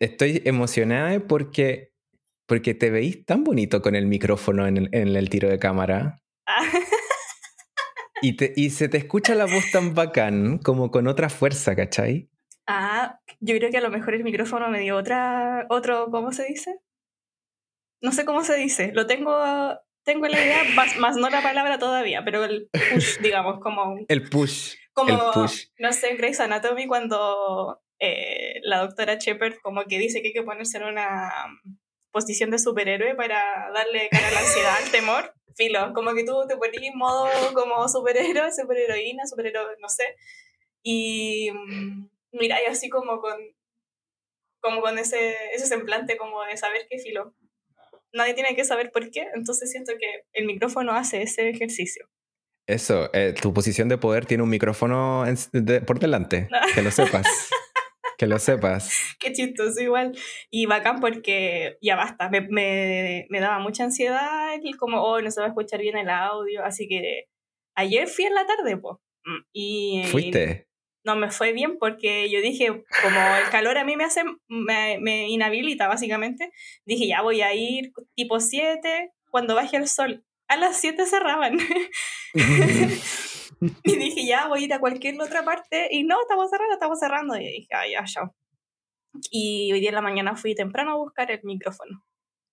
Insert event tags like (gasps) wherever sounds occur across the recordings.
estoy emocionada porque, porque te veís tan bonito con el micrófono en el, en el tiro de cámara. (laughs) Y, te- y se te escucha la voz tan bacán, como con otra fuerza, ¿cachai? Ah, yo creo que a lo mejor el micrófono me dio otra, otro, ¿cómo se dice? No sé cómo se dice, lo tengo, tengo la idea, (laughs) más, más no la palabra todavía, pero el push, digamos, como, El push. como el push. no sé, en Grey's Anatomy cuando eh, la doctora Shepard como que dice que hay que ponerse en una posición de superhéroe para darle cara a la ansiedad, al temor, filo, como que tú te pones en modo como superhéroe, superheroína, superhéroe, no sé, y mm, mira, y así como con como con ese, ese semblante como de saber qué filo. Nadie tiene que saber por qué, entonces siento que el micrófono hace ese ejercicio. Eso, eh, tu posición de poder tiene un micrófono en- de- por delante. (laughs) Que lo sepas. Que lo sepas. (laughs) Qué chistoso igual. Y bacán porque ya basta, me, me, me daba mucha ansiedad como, oh, no se va a escuchar bien el audio, así que ayer fui en la tarde, pues. Y Fuiste. no me fue bien porque yo dije, como el calor a mí me hace, me, me inhabilita básicamente, dije, ya voy a ir tipo 7 cuando baje el sol. A las 7 cerraban. (laughs) (laughs) (laughs) y dije, ya voy a ir a cualquier otra parte. Y no, estamos cerrando, estamos cerrando. Y dije, ah, ya, chao. Y hoy día en la mañana fui temprano a buscar el micrófono.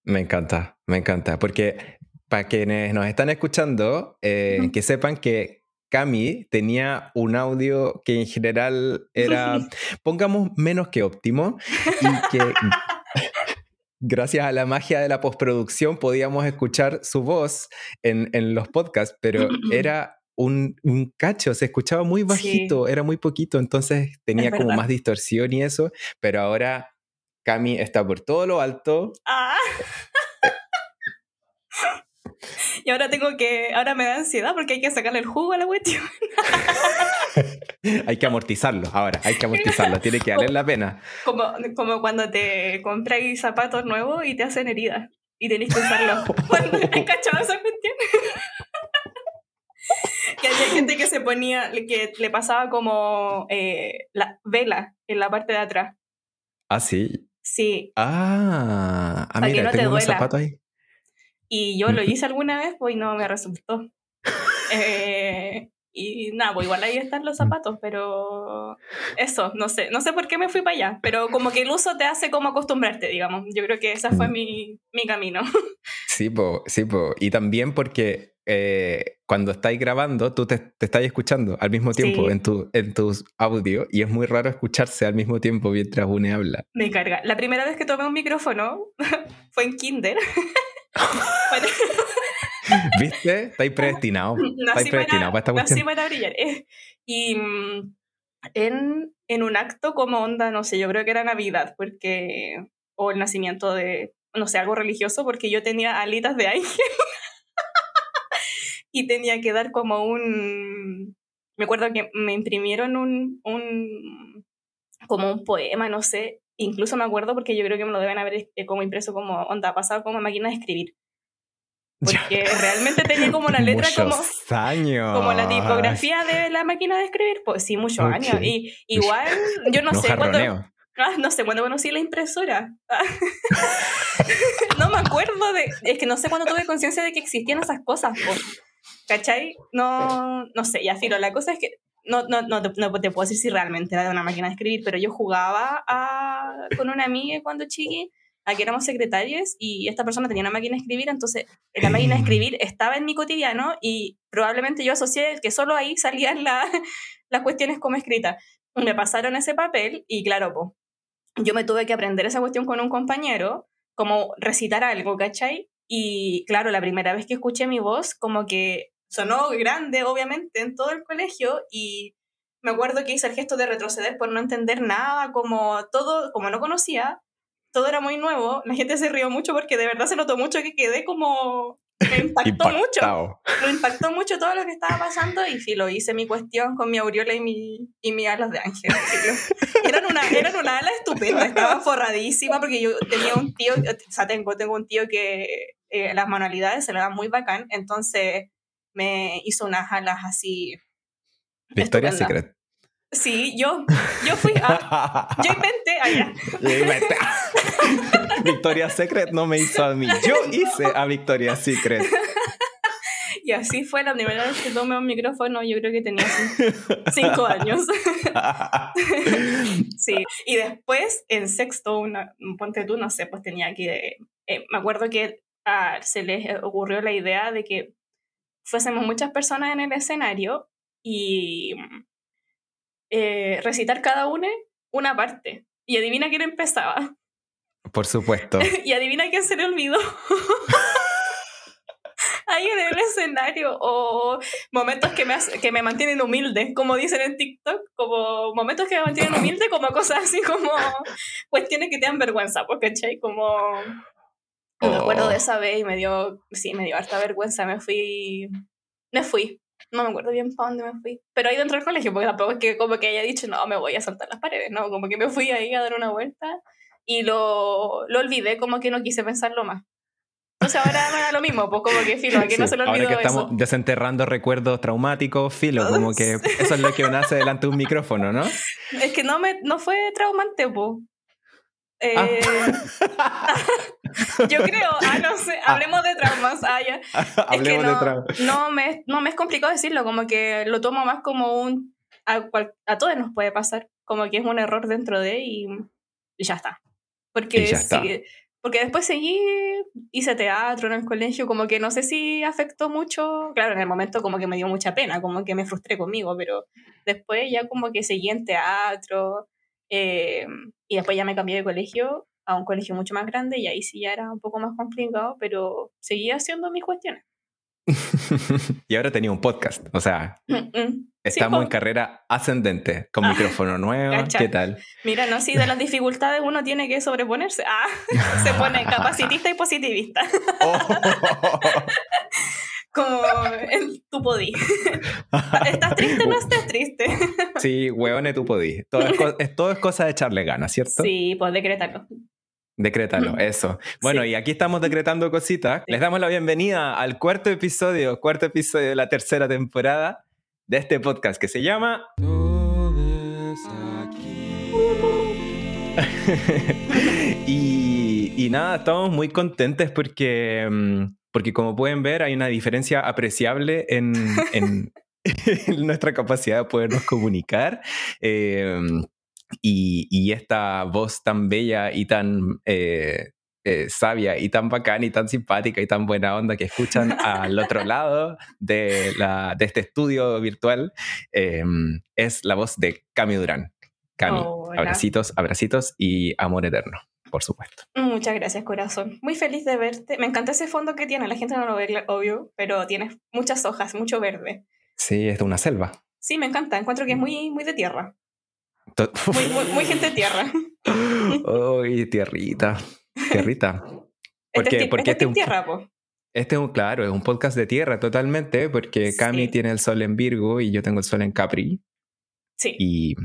Me encanta, me encanta. Porque para quienes nos están escuchando, eh, Ujú. que sepan que Cami tenía un audio que en general era, (laughs) pongamos, menos que óptimo y que (laughs) gracias a la magia de la postproducción podíamos escuchar su voz en, en los podcasts, pero (clears throat) era un, un cacho, se escuchaba muy Sí. bajito, era muy poquito, entonces tenía como más distorsión y eso, pero ahora Cami está por todo lo alto, ¡Ah! (laughs) y ahora tengo que, ahora me da ansiedad porque hay que sacarle el jugo a la cuestión. (laughs) hay que amortizarlo ahora, hay que amortizarlo, tiene que valer la pena. Como, como cuando te compráis zapatos nuevos y te hacen heridas y tenés que usarlos. (laughs) ¿Has cachado esa cuestión? Que había gente que se ponía, que le pasaba como eh, la vela en la parte de atrás. Ah, sí. Sí, Ah, ah mira, no te tengo duela. zapatos ahí. y yo lo (laughs) hice alguna vez, pues no me resultó. Eh, y nada, pues igual ahí están los zapatos, pero eso, no sé, no sé por qué me fui para allá, pero como que el uso te hace como acostumbrarte, digamos. Yo creo que ese fue Mm. mi, mi camino. Sí, po, sí, po. Y también porque eh, cuando estáis grabando, tú te, te estás escuchando al mismo tiempo Sí. en, tu, en tus audios y es muy raro escucharse al mismo tiempo mientras uno habla. Me carga. La primera vez que tomé un micrófono (laughs) fue en kinder. (laughs) (laughs) ¿Viste? Estáis predestinados. nací Estáis predestinados para esta nací cuestión. para brillar. Eh, Y mm, en, en un acto como onda, no sé, yo creo que era Navidad, porque, o el nacimiento de, no sé, algo religioso, porque yo tenía alitas de ángel y tenía que dar como un, me acuerdo que me imprimieron un, un, como un poema, no sé, incluso me acuerdo porque yo creo que me lo deben haber eh, como impreso como onda, pasado como máquina de escribir. (laughs) Porque realmente tenía como la letra como años. como la tipografía de la máquina de escribir, pues sí, muchos Ok. años. Y igual, yo no, No sé cuándo, ah, no sé cuándo conocí la impresora. (laughs) no me acuerdo de, es que no sé cuándo tuve conciencia de que existían esas cosas, po. ¿Cachai? No, no sé, ya filo, la cosa es que no, no, no, te, no te puedo decir si realmente era de una máquina de escribir, pero yo jugaba a- con una amiga cuando chiqui, a que éramos secretarias y esta persona tenía una máquina de escribir, entonces la máquina de escribir estaba en mi cotidiano y probablemente yo asocié que solo ahí salían la- (laughs) las cuestiones como escritas. Me pasaron ese papel y claro, po, yo me tuve que aprender esa cuestión con un compañero, como recitar algo, ¿cachai? Y claro, la primera vez que escuché mi voz, como que sonó grande, obviamente, en todo el colegio y me acuerdo que hice el gesto de retroceder por no entender nada, como todo, como no conocía, todo era muy nuevo, la gente se rió mucho porque de verdad se notó mucho que quedé como... Me (laughs) impactó mucho lo impactó mucho todo lo que estaba pasando y filo, hice mi cuestión con mi aureola y mi, y mi alas de ángel. filo. Eran una, eran una ala estupenda, estaba forradísima porque yo tenía un tío, o sea, tengo, tengo un tío que eh, las manualidades se le dan muy bacán, entonces me hizo unas alas así. Victoria's. Secret. Sí, yo, yo fui a, yo inventé allá. (laughs) (laughs) Victoria's Secret no me hizo a mí, yo (laughs) hice a Victoria's Secret. Y así fue la primera vez que tomé un micrófono, yo creo que tenía cinco años. sí, y después en sexto, una, ponte tú, no sé, pues tenía que, eh, me acuerdo que ah, se les ocurrió la idea de que fuésemos muchas personas en el escenario y eh, recitar cada una una parte. Y adivina quién empezaba. Por supuesto. (laughs) y adivina quién se le olvidó. (laughs) ahí en el escenario o momentos que me, que me mantienen humilde, como dicen en TikTok, como momentos que me mantienen humilde, como cosas así como cuestiones que te dan vergüenza, porque ¿cachai? Como me acuerdo de oh. esa vez y me dio, sí, me dio harta vergüenza, me fui, me fui, no me acuerdo bien para dónde me fui, pero ahí dentro del colegio, porque tampoco es que como que haya dicho, no, me voy a saltar las paredes, no, como que me fui ahí a dar una vuelta y lo, lo olvidé, como que no quise pensarlo más. Entonces ahora me da lo mismo, pues como que filo, que no se lo olvidó Ahora que estamos desenterrando recuerdos traumáticos, filo, como que eso es lo que uno hace delante de un micrófono, ¿no? Es que no, me, no fue traumante, pues. Yo creo, ah, no sé, ah. hablemos de traumas. Ah, ya. (laughs) hablemos no, de traumas. No me, no me es complicado decirlo, como que lo tomo más como un. A, a todos nos puede pasar, como que es un error dentro de y, y ya está. Porque ya está. Porque después seguí, hice teatro en el colegio, como que no sé si afectó mucho, claro, en el momento como que me dio mucha pena, como que me frustré conmigo, pero después ya como que seguí en teatro eh, y después ya me cambié de colegio a un colegio mucho más grande y ahí sí ya era un poco más complicado, pero seguí haciendo mis cuestiones. (laughs) y ahora tenía un podcast, o sea, mm, mm. estamos en carrera ascendente, con ah, micrófono nuevo, ¿qué tal? Mira, no, si de las (laughs) dificultades uno tiene que sobreponerse. Ah, (laughs) se pone capacitista y positivista. Oh. Como el tu podí. (laughs) ¿Estás triste o no estás triste? sí, huevone, tu podí. Todo es, todo es cosa de echarle ganas, ¿cierto? Sí, pues decrétalo. Decrétalo, (laughs) eso. Bueno, y aquí estamos decretando cositas. Les damos la bienvenida al cuarto episodio, cuarto episodio de la tercera temporada de este podcast que se llama... (laughs) y, y, nada, estamos muy contentes porque, mm, porque como pueden ver hay una diferencia apreciable en, en, (laughs) nuestra capacidad de podernos comunicar. Eh, y, esta voz tan bella y tan eh, eh, sabia y tan bacana y tan simpática y tan buena onda que escuchan (laughs) al otro lado de, la, de este estudio virtual em, es la voz de Cami Durán. Cami, abracitos, abracitos y amor eterno por supuesto. Muchas gracias, corazón. Muy feliz de verte. Me encanta ese fondo que tiene. La gente no lo ve, obvio, pero tienes muchas hojas, mucho verde. Sí, es de una selva. Sí, me encanta. Encuentro que es muy, muy de tierra. (laughs) Muy, muy, gente tierra. (laughs) Uy, tierrita. Tierrita. (laughs) Porque, este, porque este, este tierra, po. Este es un, claro, es un podcast de tierra totalmente, porque Cami tiene el sol en Virgo y yo tengo el sol en Capri. Sí. Y,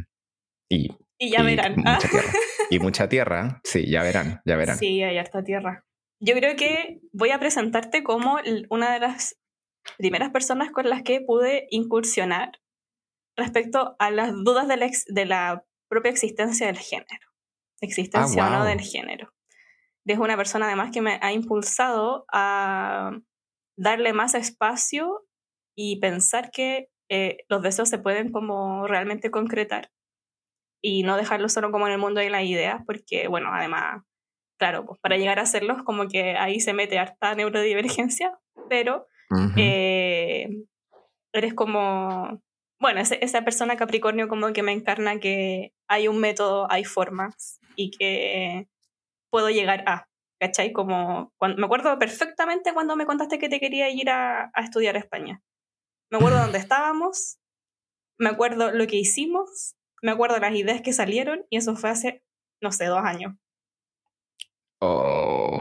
y, y ya verán. Mucha tierra. Y mucha tierra, sí, ya verán, ya verán. Sí, hay harta tierra. Yo creo que voy a presentarte como una de las primeras personas con las que pude incursionar respecto a las dudas de la, de la propia existencia del género. Existencia o no ah, del género. Es una persona además que me ha impulsado a darle más espacio y pensar que eh, los deseos se pueden como realmente concretar y no dejarlo solo como en el mundo de las ideas, porque bueno, además, claro, pues para llegar a hacerlos como que ahí se mete harta neurodivergencia, pero eh, eres como bueno, esa persona Capricornio como que me encarna que hay un método, hay formas y que puedo llegar a, ¿cachai? Como, cuando, me acuerdo perfectamente cuando me contaste que te quería ir a, a estudiar a España. Me acuerdo dónde estábamos, me acuerdo lo que hicimos, me acuerdo las ideas que salieron y eso fue hace, no sé, dos años. Oh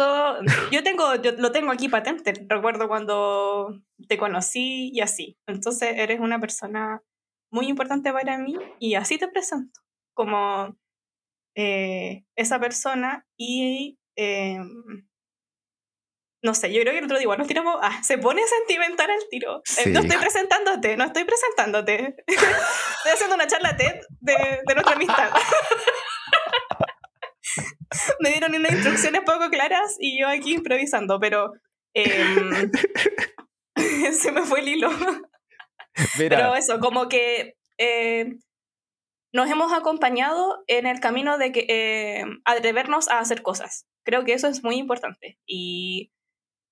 (laughs) yo tengo, yo lo tengo aquí patente, recuerdo cuando te conocí y así. Entonces eres una persona muy importante para mí y así te presento, como eh, esa persona y em, no sé, yo creo que el otro día igual nos tiramos, ah, se pone sentimental al tiro. Eh, Sí. no estoy presentándote, no estoy presentándote. (laughs) estoy haciendo una charla TED de, de nuestra amistad. (laughs) Me dieron unas instrucciones poco claras y yo aquí improvisando, pero em, (laughs) se me fue el hilo. Mira, Pero eso, como que eh, nos hemos acompañado en el camino de que eh, atrevernos a hacer cosas. Creo que eso es muy importante. Y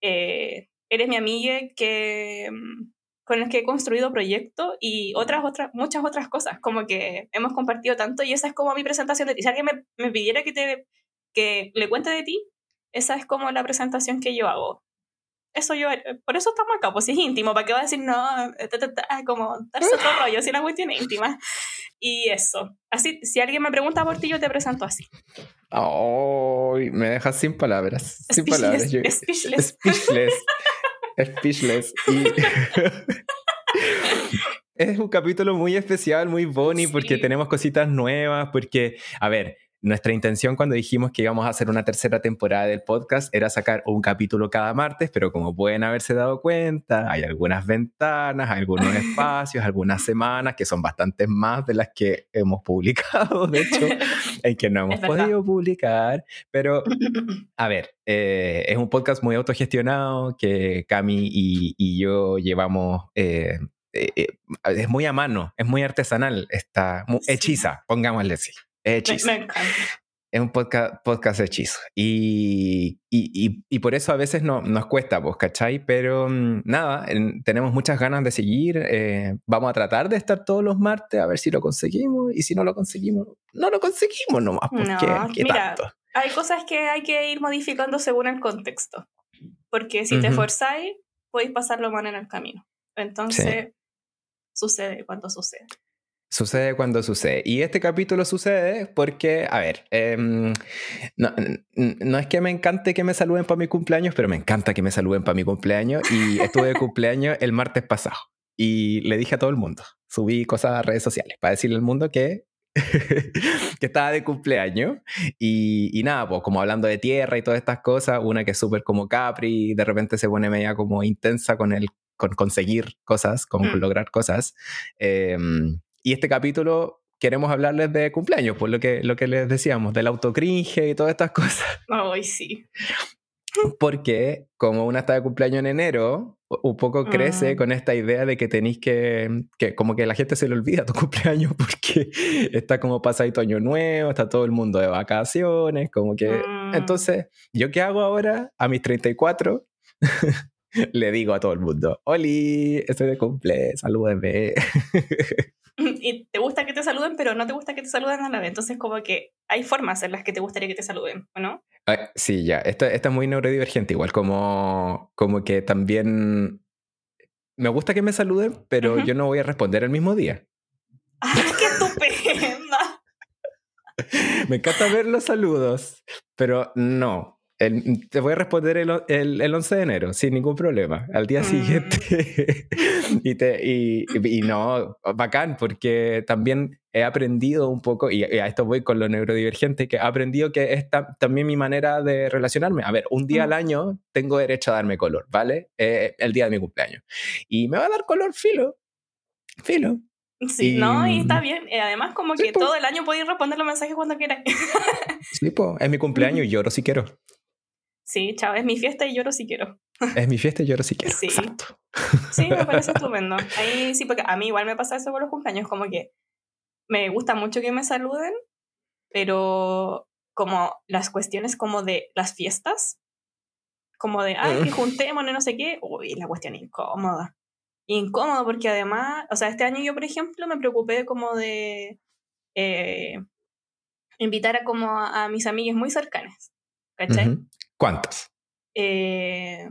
eh, eres mi amiga que mm, con el que he construido proyectos y otras, otras, muchas otras cosas. Como que hemos compartido tanto y esa es como mi presentación de ti. Si alguien me, me pidiera que, te, que le cuente de ti, esa es como la presentación que yo hago. Eso yo, por eso estamos acá, pues si es íntimo, ¿para qué va a decir no? Ta, ta, ta, como darse otro (laughs) rollo, si la cuestión es íntima. Y eso. Así, si alguien me pregunta por ti, yo te presento así. ay, me dejas sin palabras. Sin palabras. Yo- Speechless. Speechless. (laughs) Speechless. Y (laughs) es un capítulo muy especial, muy boni, porque Sí. tenemos cositas nuevas, porque, a ver, nuestra intención cuando dijimos que íbamos a hacer una tercera temporada del podcast era sacar un capítulo cada martes, pero como pueden haberse dado cuenta, hay algunas ventanas, algunos (laughs) espacios, algunas semanas que son bastantes más de las que hemos publicado, de hecho, (laughs) en que no hemos podido publicar, pero (laughs) a ver, eh, es un podcast muy autogestionado que Cami y, y yo llevamos. eh, eh, es muy a mano, es muy artesanal, está mu- Sí. hechiza, pongámosle así. Es me, me. Es un podcast, podcast hechizo. Y, y, y- y por eso a veces no, nos cuesta, pues, ¿cachai? Pero mm, nada, en- tenemos muchas ganas de seguir. eh, vamos a tratar de estar todos los martes a ver si lo conseguimos. Y si no lo conseguimos, no lo conseguimos nomás. Pues, No, ¿qué, mira, tanto? Hay cosas que hay que ir modificando según el contexto. Porque si te Ujú. forzáis, podéis pasarlo mal en el camino. Entonces, sucede cuando sucede. Sucede cuando sucede. Y este capítulo sucede porque, a ver, em, no, no es que me encante que me saluden para mi cumpleaños, pero me encanta que me saluden para mi cumpleaños. Y (laughs) estuve de cumpleaños el martes pasado. Y le dije a todo el mundo, subí cosas a redes sociales para decirle al mundo que, (laughs) que estaba de cumpleaños. Y, y nada, pues como hablando de tierra y todas estas cosas, una que es súper como Capri, de repente se pone media como intensa con el con conseguir cosas, con Mm. lograr cosas. Em, y este capítulo queremos hablarles de cumpleaños, por lo que, lo que les decíamos, del autocringe y todas estas (laughs) cosas. Ay, sí. Porque como una está de cumpleaños en enero, un poco crece Mm. con esta idea de que tenéis que, que como que la gente se le olvida tu (laughs) cumpleaños porque está como pasadito año nuevo, está todo el mundo de vacaciones, como que... Mm. Entonces, ¿yo qué hago ahora a mis 34? (laughs) (laughs) Le digo a todo el mundo, Oli, estoy de cumple, salúdenme. (laughs) Y te gusta que te saluden, pero no te gusta que te saluden a la vez. Entonces, como que hay formas en las que te gustaría que te saluden, ¿o no? Ah, Sí, ya, esto, esto es muy neurodivergente, igual como, como que también me gusta que me saluden, pero yo no voy a responder el mismo día. ¡Ay, qué estupenda! (laughs) Me encanta ver los saludos, pero no. El- te voy a responder el, el, el 11 de enero sin ningún problema, al día Mm. siguiente. (laughs) y, te, y, y no, bacán, porque también he aprendido un poco, y, a esto voy con lo neurodivergente, que he aprendido que es ta- también mi manera de relacionarme. A ver, un día Mm. al año tengo derecho a darme color, ¿vale? Eh, el día de mi cumpleaños. Y me va a dar color filo. Filo. Sí, Y- no, y está bien. Y además, como Sí, que po. todo el año podéis responder los mensajes cuando quieras. Sí, pues, es mi (laughs) cumpleaños y lloro si quiero. Sí, chao, es mi fiesta y lloro si quiero. Es mi fiesta y lloro si quiero. Sí. Exacto. Sí, me parece (laughs) estupendo. Ahí sí, porque a mí igual me pasa eso con los cumpleaños, como que me gusta mucho que me saluden, pero como las cuestiones como de las fiestas, como de, ay, que juntémonos, no sé qué, uy, la cuestión incómoda. Incómodo porque además, o sea, este año yo, por ejemplo, me preocupé como de eh, invitar a como a, a mis amigas muy cercanas, ¿cachai? Ujú. ¿Cuántos? Eh,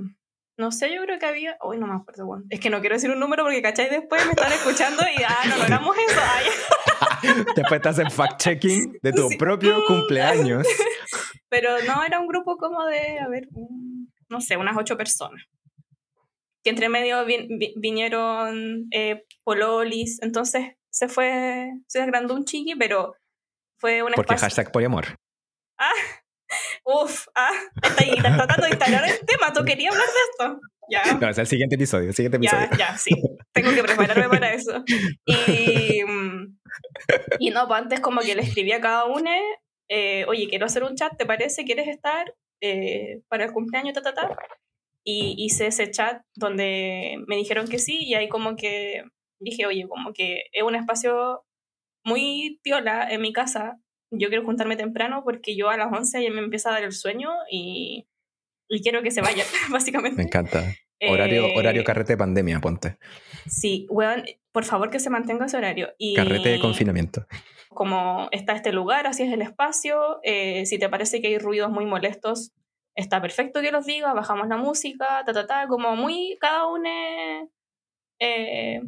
no sé, yo creo que había. Uy, no me acuerdo. Es que no quiero decir un número porque, ¿cachai? Después me están escuchando y, ah, no logramos eso. Ay. (laughs) Después te hacen fact-checking de tu Sí. propio cumpleaños. (laughs) Pero no, era un grupo como de, a ver, un- no sé, unas ocho personas. Que entre medio vi- vi- vinieron eh, pololis. Entonces se fue, se agrandó un chiqui, pero fue un Porque espacio. hashtag poliamor. Uf, ah, está tratando de instalar el tema, tú querías hablar de esto. Ya. No, es el siguiente episodio, el siguiente episodio. Ya, ya, sí. Tengo que prepararme para eso. Y, y no, pues antes como que le escribí a cada uno, eh, oye, quiero hacer un chat, ¿te parece? ¿Quieres estar eh, para el cumpleaños? Ta, ta, ta? Y hice ese chat donde me dijeron que sí y ahí como que dije, oye, como que es un espacio muy piola en mi casa. Yo quiero juntarme temprano porque yo a las 11 ya me empieza a dar el sueño y, y quiero que se vaya, (laughs) básicamente. Me encanta. Horario, Eh, horario carrete de pandemia, ponte. Sí, weón, por favor que se mantenga ese horario. Y Carrete de confinamiento. Como está este lugar, así es el espacio, eh, si te parece que hay ruidos muy molestos, está perfecto que los digas, bajamos la música, ta, ta, ta, como muy, cada uno, eh,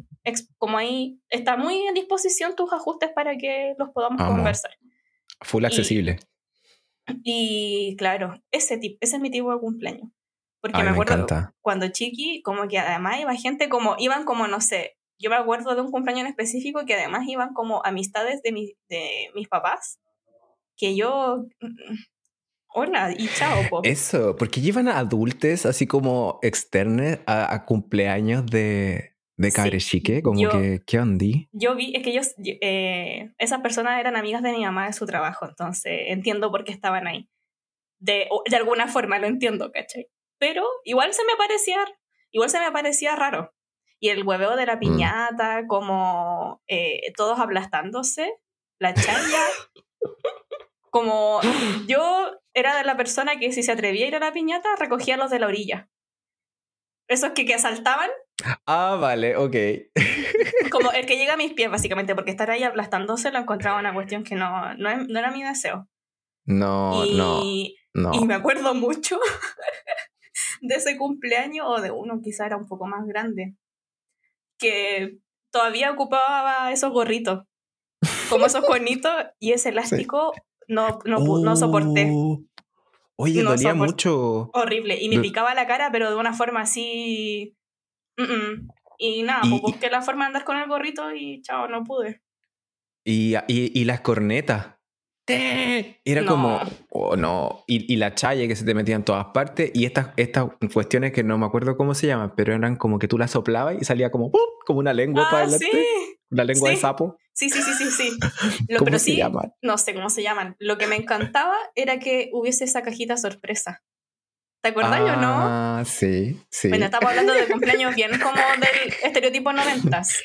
como ahí, está muy en disposición tus ajustes para que los podamos Amo. conversar. Full accesible. Y claro, ese, tip, ese es mi tipo de cumpleaños. Porque Ay, me me acuerdo encanta. cuando chiqui, como que además iba gente como, iban como, no sé, yo me acuerdo de un cumpleaños en específico que además iban como amistades de, mi- de mis papás, que yo, mm, hola y chao, po. Eso, porque llevan a adultos así como externos a, a cumpleaños de, de Sí, cabres chique, como yo- que, ¿qué onda? Yo vi, es que ellos, eh, esas personas eran amigas de mi mamá de su trabajo, entonces entiendo por qué estaban ahí. De, de alguna forma lo entiendo, ¿cachai? Pero igual se me parecía, igual se me parecía raro. Y el hueveo de la piñata, como eh, todos aplastándose, la chaya. (laughs) Como yo era de la persona que si se atrevía a ir a la piñata, recogía los de la orilla. Esos que, que asaltaban Ah, vale, ok. como el que (laughs) llega a mis pies, básicamente, porque estar ahí aplastándose lo encontraba una cuestión que no, no, no era mi deseo. No, no, y, no. y me acuerdo mucho (laughs) de ese cumpleaños, o de uno quizá era un poco más grande, que todavía ocupaba esos gorritos, como esos (laughs) conitos, y ese elástico no, no, no soporté. Oh. Oye, No dolía mucho. Horrible. Y me picaba la cara, pero de una forma así. Mm, mm. Y nada, Y- pues busqué la forma de andar con el gorrito y chao, no pude. Y, y, y las cornetas. Era No. como, oh no. Y, y la chaya que se te metía en todas partes. Y estas, estas cuestiones que no me acuerdo cómo se llaman, pero eran como que tú las soplabas y salía como, ¡pum! como una lengua para Ah, adelante. sí. Una lengua de Sí. sapo. Sí, sí, sí, sí, sí. (laughs) Lo, ¿Cómo pero se sí, llaman? no sé cómo se llaman. Lo que me encantaba era que hubiese esa cajita sorpresa. ¿Te acordás o no? Ah, sí, sí. Bueno, estamos hablando de cumpleaños bien como del estereotipo noventas.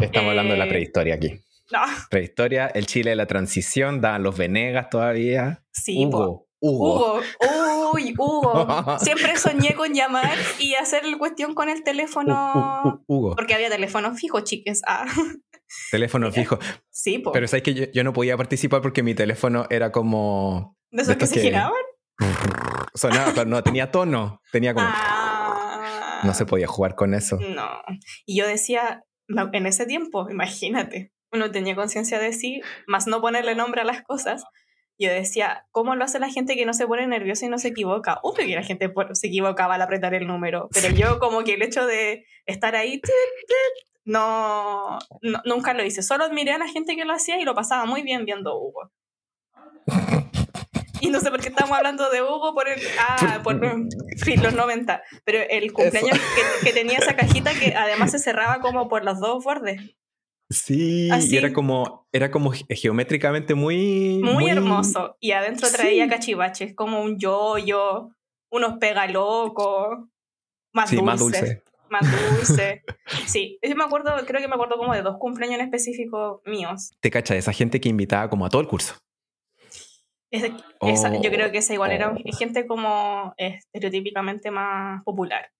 Estamos hablando de la eh, prehistoria aquí. No, Prehistoria, el Chile de la transición, daban los Venegas todavía. sí. Hugo, Hugo. Hugo, uy, Hugo. (laughs) Siempre soñé con llamar y hacer la cuestión con el teléfono. Hu- Hu- Hugo. Porque había teléfono fijo, chiques. Ah, (laughs) Teléfono fijo. sí, po. Pero sabes que yo, yo no podía participar porque mi teléfono era como. ¿De esos de que se que- giraban? (laughs) Sonaba, pero no tenía tono. Tenía como. Ah. No se podía jugar con eso. No. Y yo decía, en ese tiempo, imagínate, uno tenía conciencia de sí, más no ponerle nombre a las cosas. Yo decía, ¿cómo lo hace la gente que no se pone nerviosa y no se equivoca? Obvio que la gente se equivocaba al apretar el número, pero yo como que el hecho de estar ahí, no, no- nunca lo hice. Solo admiré a la gente que lo hacía y lo pasaba muy bien viendo Hugo. (laughs) Y no sé por qué estamos hablando de Hugo por el. Ah, por sí, los 90. Pero el cumpleaños que, que tenía esa cajita que además se cerraba como por los dos bordes. Sí, Así. y era como, era como ge- geométricamente muy. Muy, hermoso. Y adentro Sí. traía cachivaches, como un yoyo, unos pegalocos, más Sí, dulces. más dulce. Más dulce. (laughs) Sí, yo me acuerdo, creo que me acuerdo como de dos cumpleaños en específico míos. Te cacha, esa gente que invitaba como a todo el curso. Esa- yo Oh, creo que esa igual era oh. gente como estereotípicamente más popular.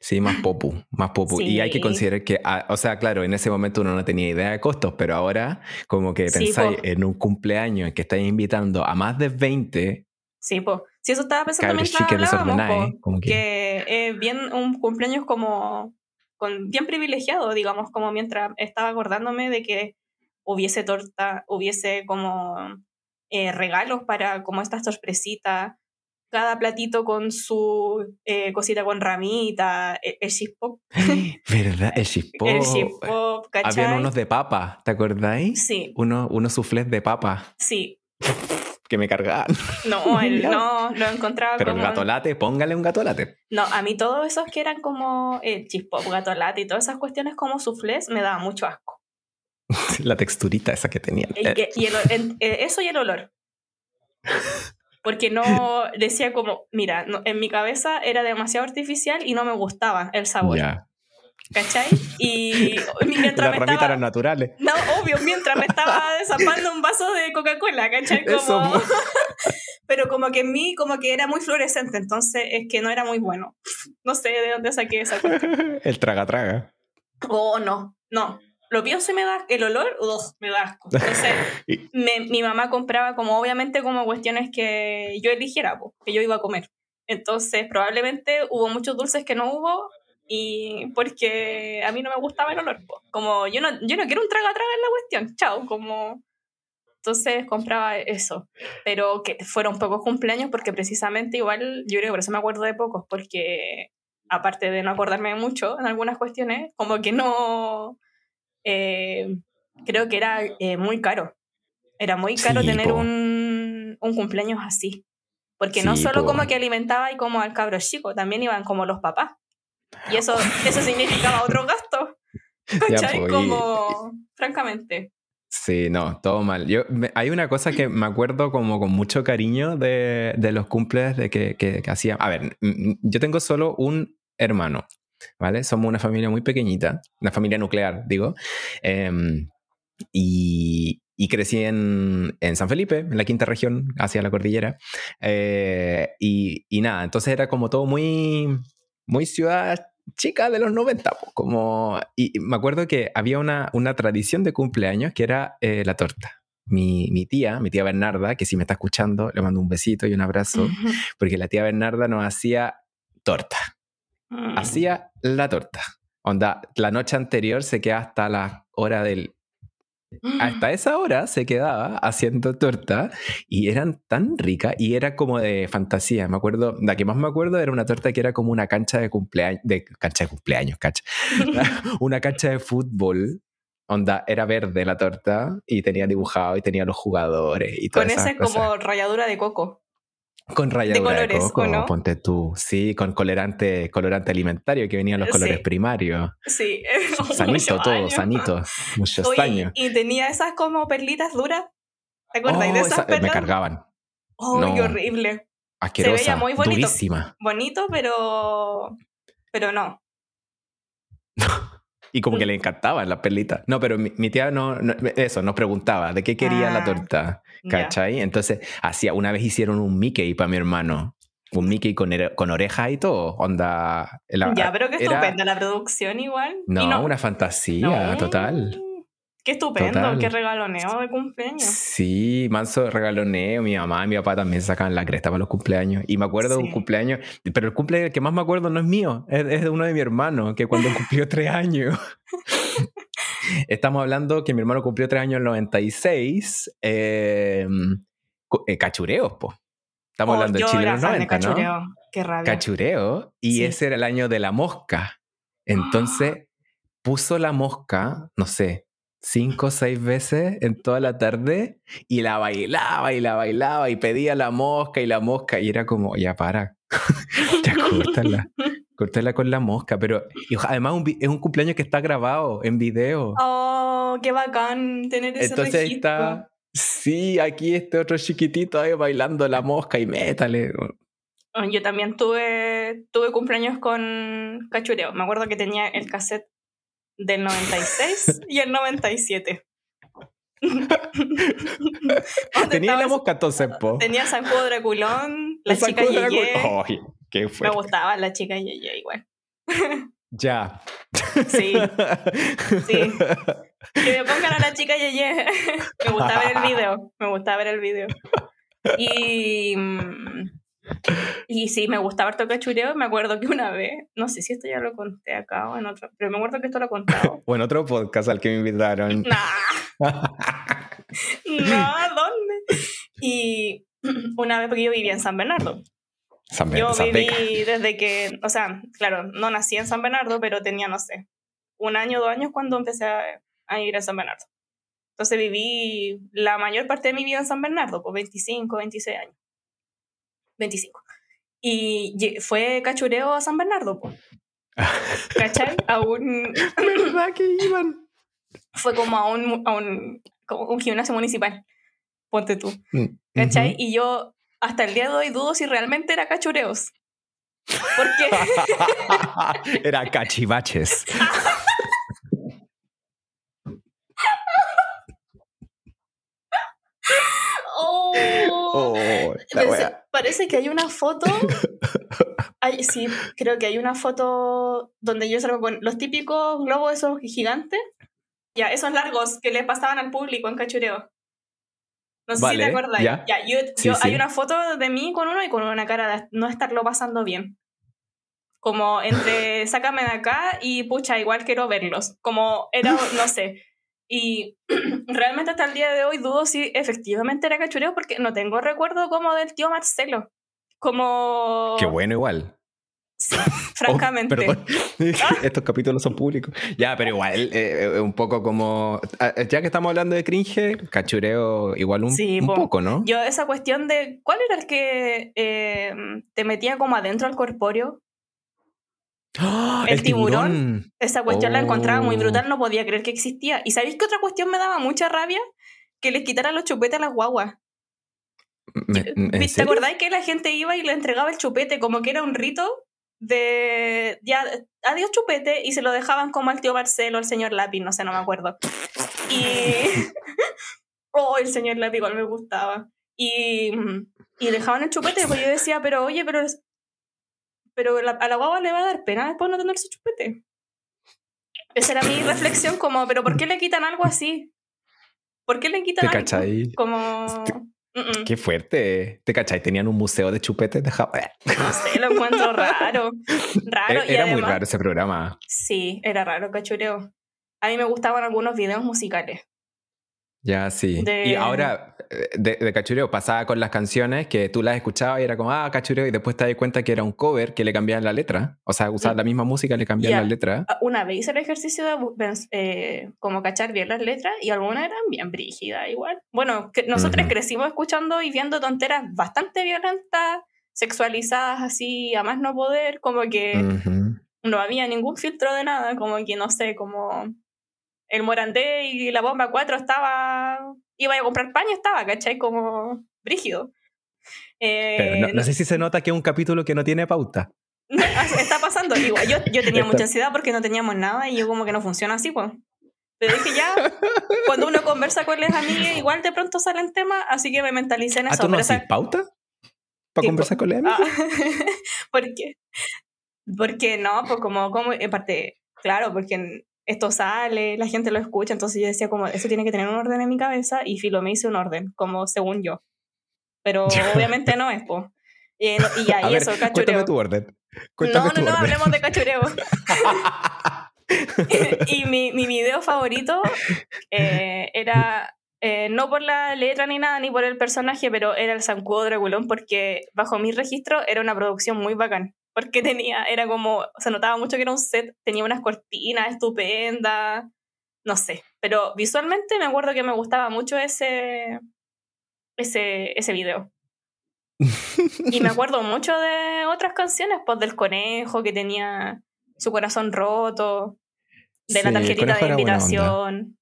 Sí, más popu, más popu. Y hay que considerar que, ah, o sea, claro, en ese momento uno no tenía idea de costos, pero ahora como que Sí, pensáis po. en un cumpleaños en que estáis invitando a más de 20 Sí, pues. Sí, eso estaba pensando mientras hablábamos, po, como que... que es bien un cumpleaños como con, bien privilegiado, digamos, como mientras estaba acordándome de que hubiese torta, hubiese como eh, regalos para como estas sorpresitas, cada platito con su eh, cosita con ramita, el, el cheese pop, (laughs) ¿Verdad? El chispó. el. Habían unos de papa, ¿te acordáis? Sí, Unos, unos soufflés de papa. sí. que me cargaban. No, (laughs) él no, lo encontraba Pero como... el gato late, póngale un gato late. No, a mí todos esos que eran como el chispop, gato late y todas esas cuestiones como soufflés me daba mucho asco. (laughs) La texturita esa que tenían. Y, y el eh, eso y el olor. Porque no (laughs) decía como, mira, no- en mi cabeza era demasiado artificial y no me gustaba el sabor. Ya. ¿Cachai? Y (laughs) mientras Las me ramitas estaba... eran naturales. No, obvio, mientras me estaba desapando un vaso de Coca-Cola, ¿cachai? Eso, Como... po. Pero como que en mí, como que era muy fluorescente, entonces es que no era muy bueno. No sé de dónde saqué esa cuestión. El traga traga. Oh, no, no. Lo pienso y me da, el olor, ugh, me da asco. Entonces, (laughs) me- mi mamá compraba como obviamente como cuestiones que yo eligiera, po, que yo iba a comer. Entonces, probablemente hubo muchos dulces que no hubo y porque a mí no me gustaba el olor. po. Como yo no, yo no quiero un traga traga en la cuestión, chao, como... Entonces compraba eso, pero que fueron pocos cumpleaños porque precisamente igual, yo creo que por eso me acuerdo de pocos, porque aparte de no acordarme mucho en algunas cuestiones, como que no, eh, creo que era eh, muy caro. Era muy caro Sí, tener un, un cumpleaños así. Porque no Sí, solo po. como que alimentaba y como al cabro chico, también iban como los papás. Y eso, (laughs) eso significaba otro gasto. (laughs) Ya, ¿Cachai? po, y- como, francamente. Sí, no, todo mal. Yo, me- hay una cosa que me acuerdo como con mucho cariño de, de los cumples de que, que, que hacía. A ver, yo tengo solo un hermano, ¿vale? Somos una familia muy pequeñita, una familia nuclear, digo. Em, y, y crecí en, en San Felipe, en la quinta región, hacia la cordillera. Eh, y, y nada, entonces era como todo muy, muy ciudad chica de los 90, po, como, y y me acuerdo que había una, una tradición de cumpleaños que era eh, la torta. Mi, mi tía, mi tía Bernarda, que si me está escuchando, le mando un besito y un abrazo, (laughs) porque la tía Bernarda nos hacía torta, Mm. hacía la torta. Onda, la noche anterior se quedaba hasta la hora del... Hasta (gasps) esa hora se quedaba haciendo torta y eran tan ricas y era como de fantasía. Me acuerdo, la que más me acuerdo era una torta que era como una cancha de cumpleaños, de cancha de cumpleaños, cacha. (laughs) (laughs) una cancha de fútbol. Onda, era verde la torta y tenía dibujado y tenía los jugadores y todas Con cosas. como ralladura de coco. Con ralladura de, colores, ¿o coco, no? ponte tú. Sí, con colorante, colorante alimentario que venían los Sí. colores primarios. Sí. (laughs) Sanito todo, años. sanito. Muchos Oye, años. y tenía esas como perlitas duras. ¿Te acuerdas Oh, de esas esa- perlas? me cargaban. ¡Oh, No. qué horrible! Asquerosa. muy bonito. Durísima. Bonito, pero. Pero no. (laughs) Y como que le encantaban las perlitas. No, pero mi, mi tía no, no- Eso, nos preguntaba de qué quería la Ah, torta. Ya. ¿Cachai? Entonces, hacía. Una vez hicieron un Mickey para mi hermano. Un Mickey con, con orejas y todo. Onda. la- Ya, pero qué era- estupenda la producción igual. Y No, una fantasía, No. total. Qué estupendo, Total. qué regaloneo de cumpleaños. Sí, manso regaloneo. Mi mamá y mi papá también sacan la cresta para los cumpleaños. Y me acuerdo de un cumpleaños, pero el cumpleaños que más me acuerdo no es mío, es, es de uno de mi hermano, que cuando (laughs) cumplió tres años. (laughs) Estamos hablando que mi hermano cumplió tres años en el 96. Eh, cu- eh, cachureos, po. Estamos Oh, hablando de Chile en los fan de 90, ¿no? cachureo. Qué rabia. Cachureo. Y Sí. ese era el año de la mosca. (gasps) Entonces puso la mosca, no sé, cinco o seis veces en toda la tarde y la bailaba y la bailaba y pedía la mosca y la mosca y era como, ya para, (laughs) ya córtala, (laughs) córtala con la mosca. Pero y además un es un cumpleaños que está grabado en video. Oh, qué bacán tener ese Entonces ahí está, sí, aquí este otro chiquitito ahí bailando la mosca y métale. Oh, Yo también tuve, tuve cumpleaños con cachureo. Me acuerdo que tenía el cassette del 96 y el 97. ¿Dónde (laughs) Tenía estaba la ese- mosca entonces, po. Tenía San Juan Draculón, la chica Yeye. Ay, qué fue. Me gustaba la chica Yeye igual. Ya. Sí, sí. (laughs) Que me pongan a la chica Yeye. me gustaba ver el video. Me gustaba ver el video. Y. mm, Y sí, me gustaba harto cachureo. Me acuerdo que una vez, no sé si esto ya lo conté acá o en otro, pero me acuerdo que esto lo he contado. (laughs) O en otro podcast al que me invitaron. (laughs) Nah, (laughs) no, ¿dónde? Y (clears throat) una vez, porque yo vivía en San Bernardo. San Yo San Beca. viví desde que, o sea, claro, no nací en San Bernardo, pero tenía, no sé, un año, dos años cuando empecé a, a ir a San Bernardo. Entonces viví la mayor parte de mi vida en San Bernardo, pues 25, 26 años. 25. Y fue cachureo a San Bernardo, pues. (laughs) ¿Cachai? A un, (laughs) ¿Verdad que iban? fue como a un, a un, como un gimnasio municipal. Ponte tú. Mm, ¿Cachai? Y yo hasta el día de hoy dudo si realmente era cachureos. Porque (laughs) Era cachivaches. ¡Oh! Oh, parece que hay una foto. (laughs) Ay, sí, creo que hay una foto donde yo salgo con los típicos globos esos gigantes. Ya, esos largos que le pasaban al público en cachureo. No sé si te acuerdas. ya. yo, Sí, yo- sí. Hay una foto de mí con uno y con una cara de no estarlo pasando bien. Como entre sácame de acá y pucha, igual quiero verlos. Como era, no sé. Y (clears throat) realmente hasta el día de hoy dudo si efectivamente era cachureo porque no tengo recuerdo como del tío Marcelo. Como... Qué bueno igual. (laughs) Francamente. Oh, perdón. (laughs) Estos capítulos son públicos. Ya, pero igual, eh, eh, un poco como. ah, Ya que estamos hablando de cringe, cachureo igual un, Sí, un po. poco, ¿no? Yo esa cuestión de... ¿Cuál era el que eh, te metía como adentro al corpóreo? ¡Ah! el tiburón. Esa cuestión la encontraba muy brutal, no podía creer que existía. ¿Y sabéis qué otra cuestión me daba mucha rabia? Que les quitaran los chupetes a las guaguas. Me- ¿en ¿Te acordáis que la gente iba y le entregaba el chupete como que era un rito de ya adiós chupete y se lo dejaban como al tío Marcelo, al señor Lápiz, no sé, no me acuerdo. Y (laughs) oh, el señor Lápiz igual me gustaba. Y, y dejaban el chupete, pues yo decía, pero oye, pero pero la- a la guagua le va a dar pena después no tener su chupete. Esa era mi reflexión, como, pero ¿por qué le quitan algo así? ¿Por qué le quitan ¿Te algo? cachai? Como... Te- Mm, mm. Qué fuerte. ¿Te cachai? Tenían un museo de chupetes de Japón. No sé, lo encuentro (laughs) raro. Raro y Era muy raro ese programa. Sí, era raro, cachureo. A mí me gustaban algunos videos musicales. Ya, sí. De- Y ahora, eh, de, de cachureo, pasaba con las canciones que tú las escuchabas y era como, ah, cachureo, y después te das cuenta que era un cover que le cambiaban la letra. O sea, usaban la misma música, le cambiaban Ya. la letra. Ah, Una vez hice el ejercicio de eh, como cachar bien las letras y algunas eran bien brígidas igual. Bueno, que nosotros Ujú. crecimos escuchando y viendo tonteras bastante violentas, sexualizadas así a más no poder, como que Ujú. no había ningún filtro de nada, como que no sé, como el Morandé y la bomba 4 estaba, iba a comprar paño, estaba, ¿cachai? Como brígido. Eh, Pero no, no sé si se nota que es un capítulo que no tiene pauta. está pasando. (laughs) Igual, yo, yo tenía Está- mucha ansiedad porque no teníamos nada y yo como que no funciona así, pues. Pero dije ya, (laughs) cuando uno conversa con las amigas, igual de pronto salen temas, así que me mentalicé en ¿Ah, eso. tú no esa- pauta? ¿Para conversar con la Ah, (laughs) ¿Por qué? Porque no, pues como, como, en parte, claro, porque esto sale, la gente lo escucha, entonces yo decía como, eso tiene que tener un orden en mi cabeza y Filo me hice un orden, como según yo. Pero (laughs) obviamente no es, pues. Y, no- y (laughs) ya, A y ver, eso, cuéntame cachureo. tu orden. Cuéntame No, no, tu no, orden. hablemos de cachureo. (laughs) y mi, mi video favorito eh, era, eh, no por la letra ni nada, ni por el personaje, pero era el Zancudo Dragulón, porque bajo mi registro era una producción muy bacán. Porque tenía, era como, se notaba mucho que era un set, tenía unas cortinas estupendas, no sé. Pero visualmente me acuerdo que me gustaba mucho ese, ese, ese video. (laughs) Y me acuerdo mucho de otras canciones, pues del conejo que tenía su corazón roto, de la Sí, el tarjetita de invitación.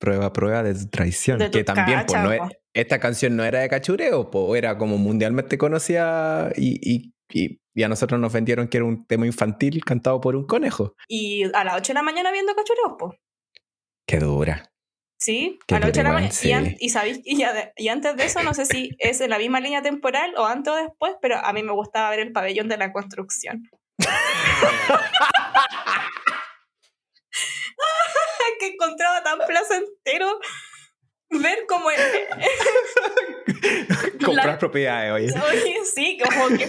Prueba, prueba de traición. De que también, pues, cacha, no es- esta canción no era de cachureo, pues, era como mundialmente conocida y, y, y- y a nosotros nos vendieron que era un tema infantil cantado por un conejo. Y a las 8 de la mañana viendo cachureos, pues. Qué dura. Sí, Qué a las 8 de la mañana. sí. Y, y, sabéis- y, ya- y antes de eso, no sé si (laughs) es en la misma línea temporal o antes o después, pero a mí me gustaba ver el pabellón de la construcción. (laughs) (laughs) que encontraba tan placentero ver como el, (laughs) Comprar La- propiedades, oye. Oye, sí, como que